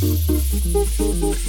フフフフ。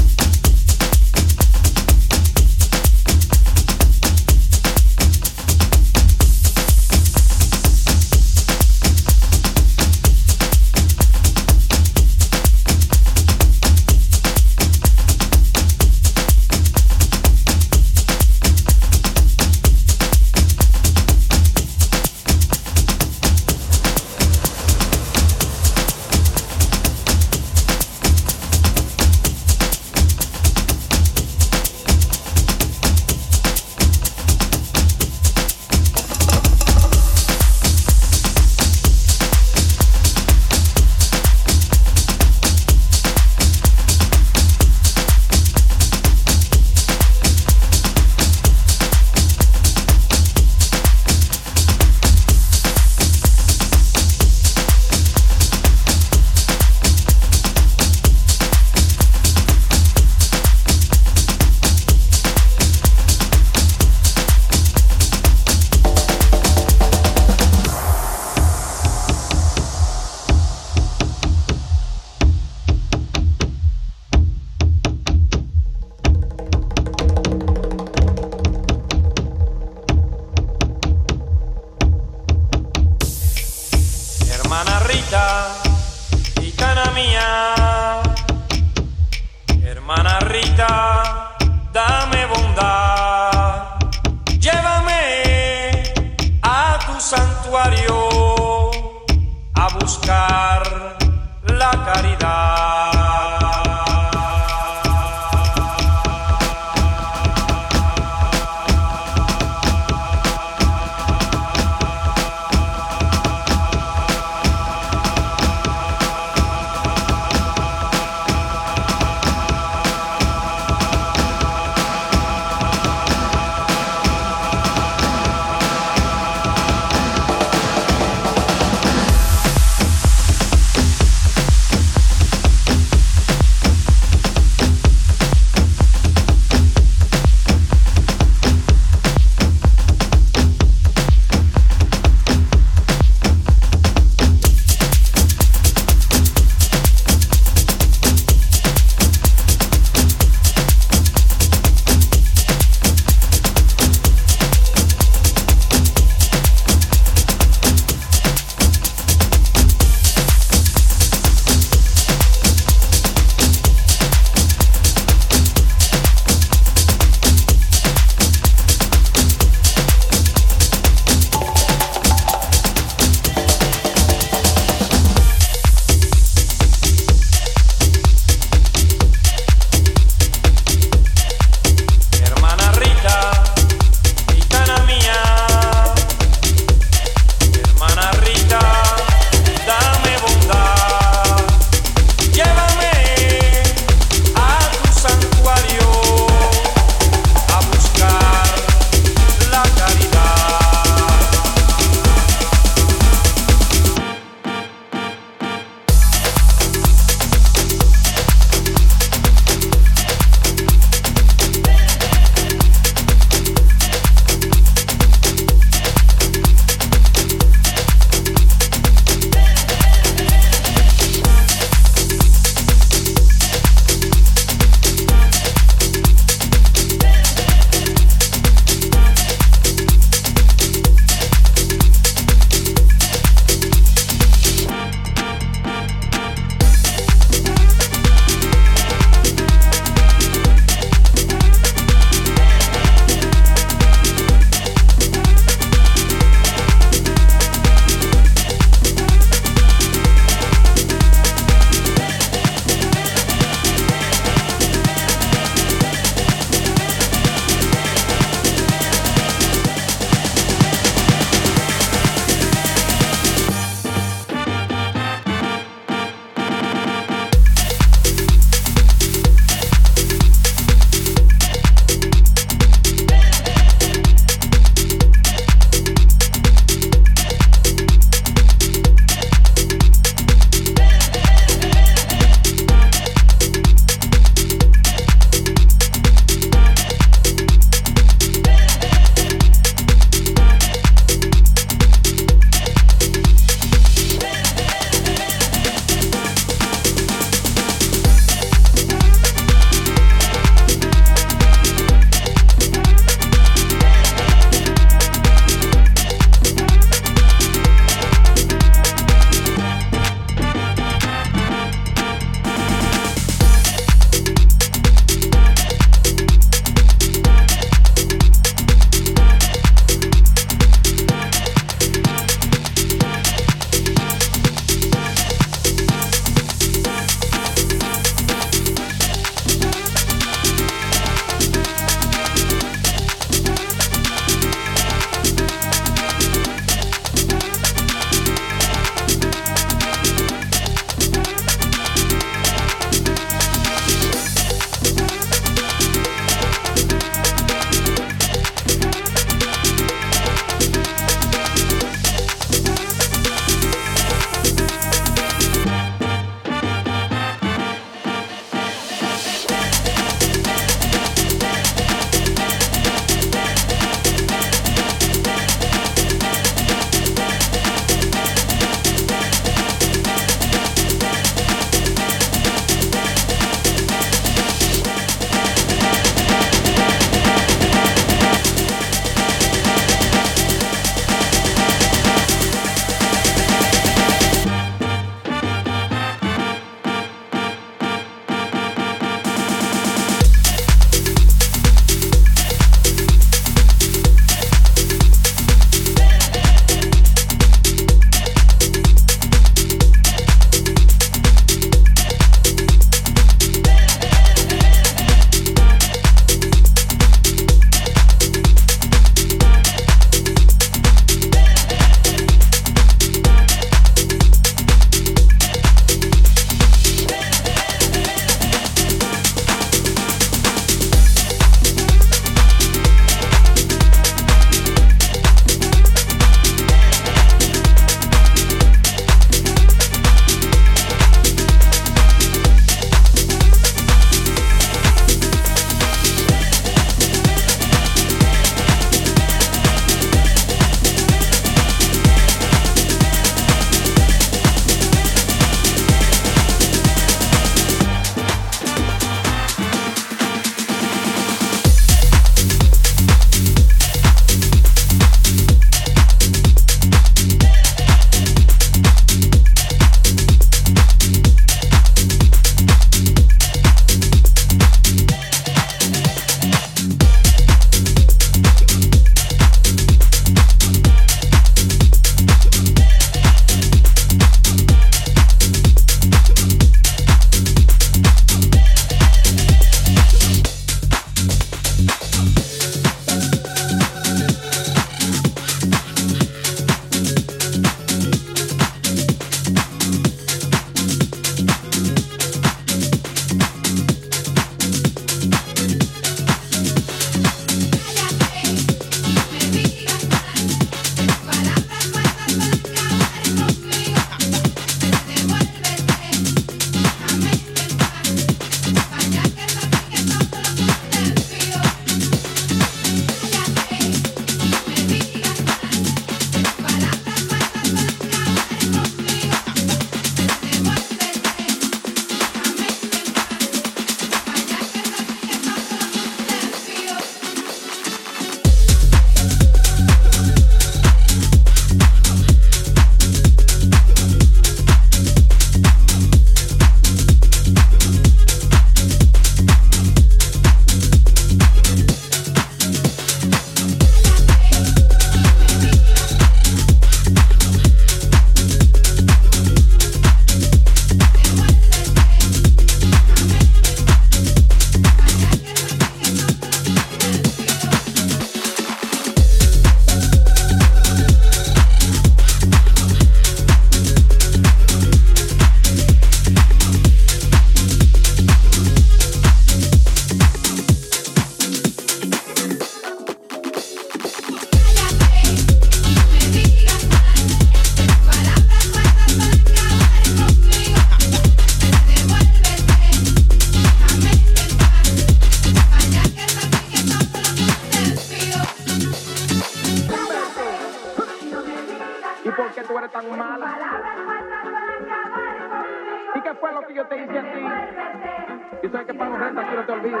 sabes que pago renta, que no te olvides.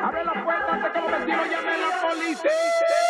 Abre la puerta antes que los vecinos llamen a la policía.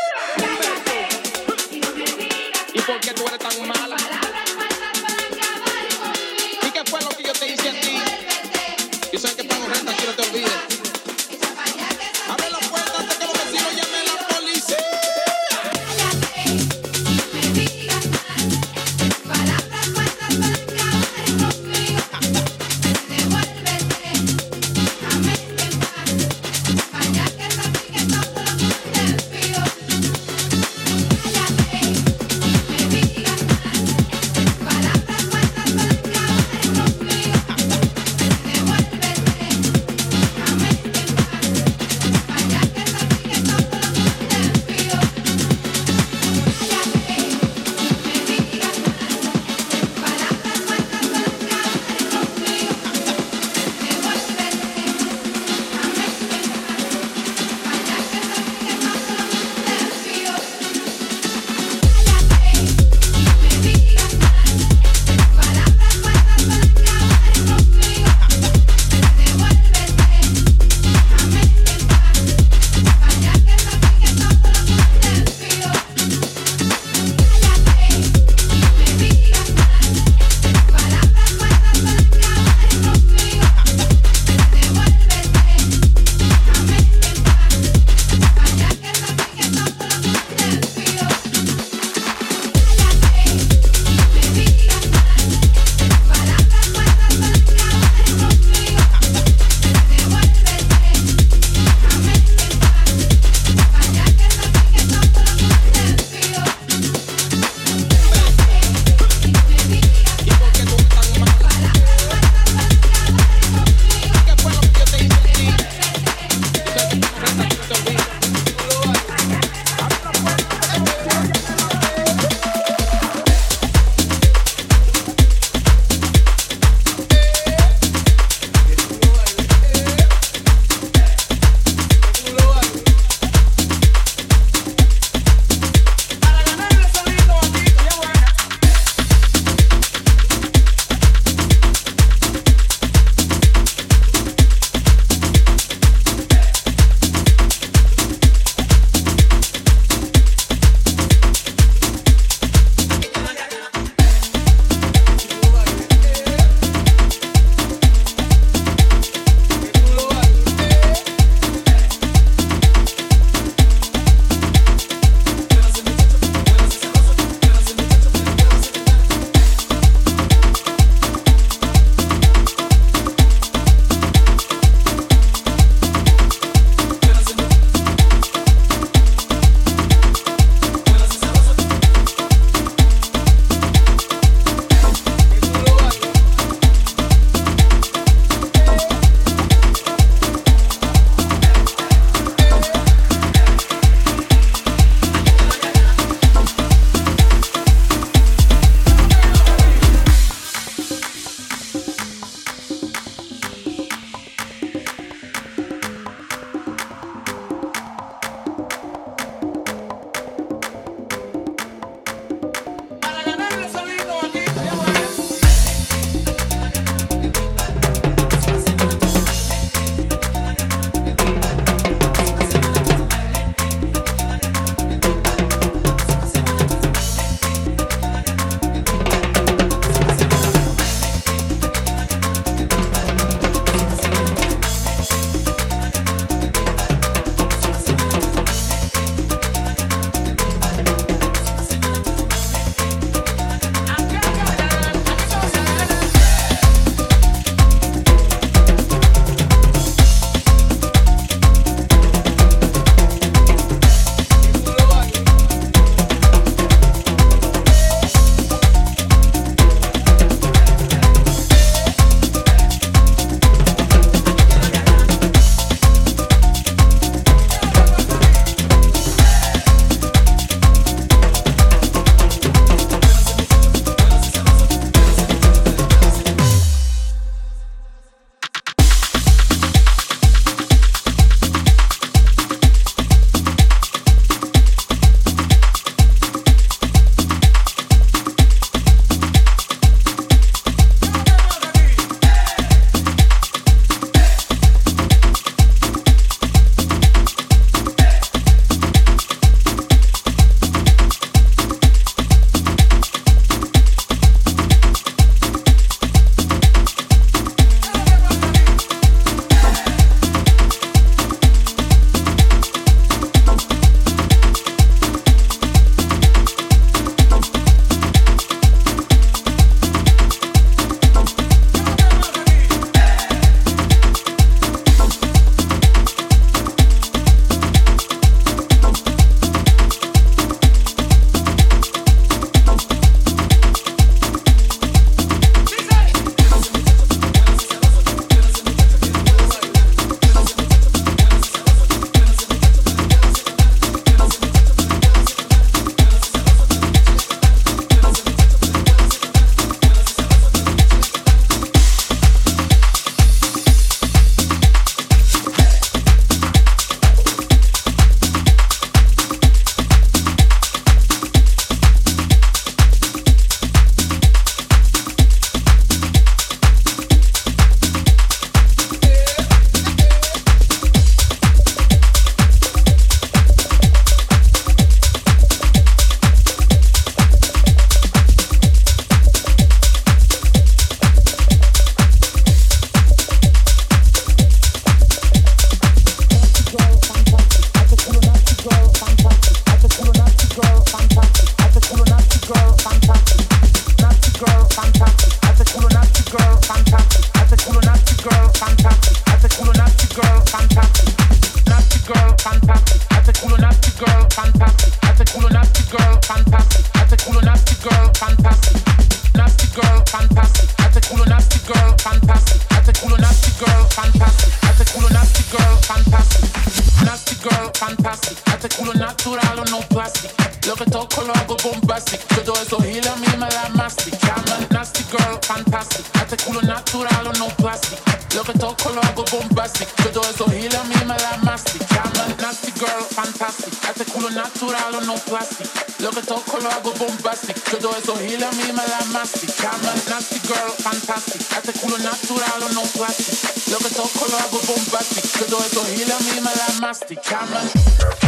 camera.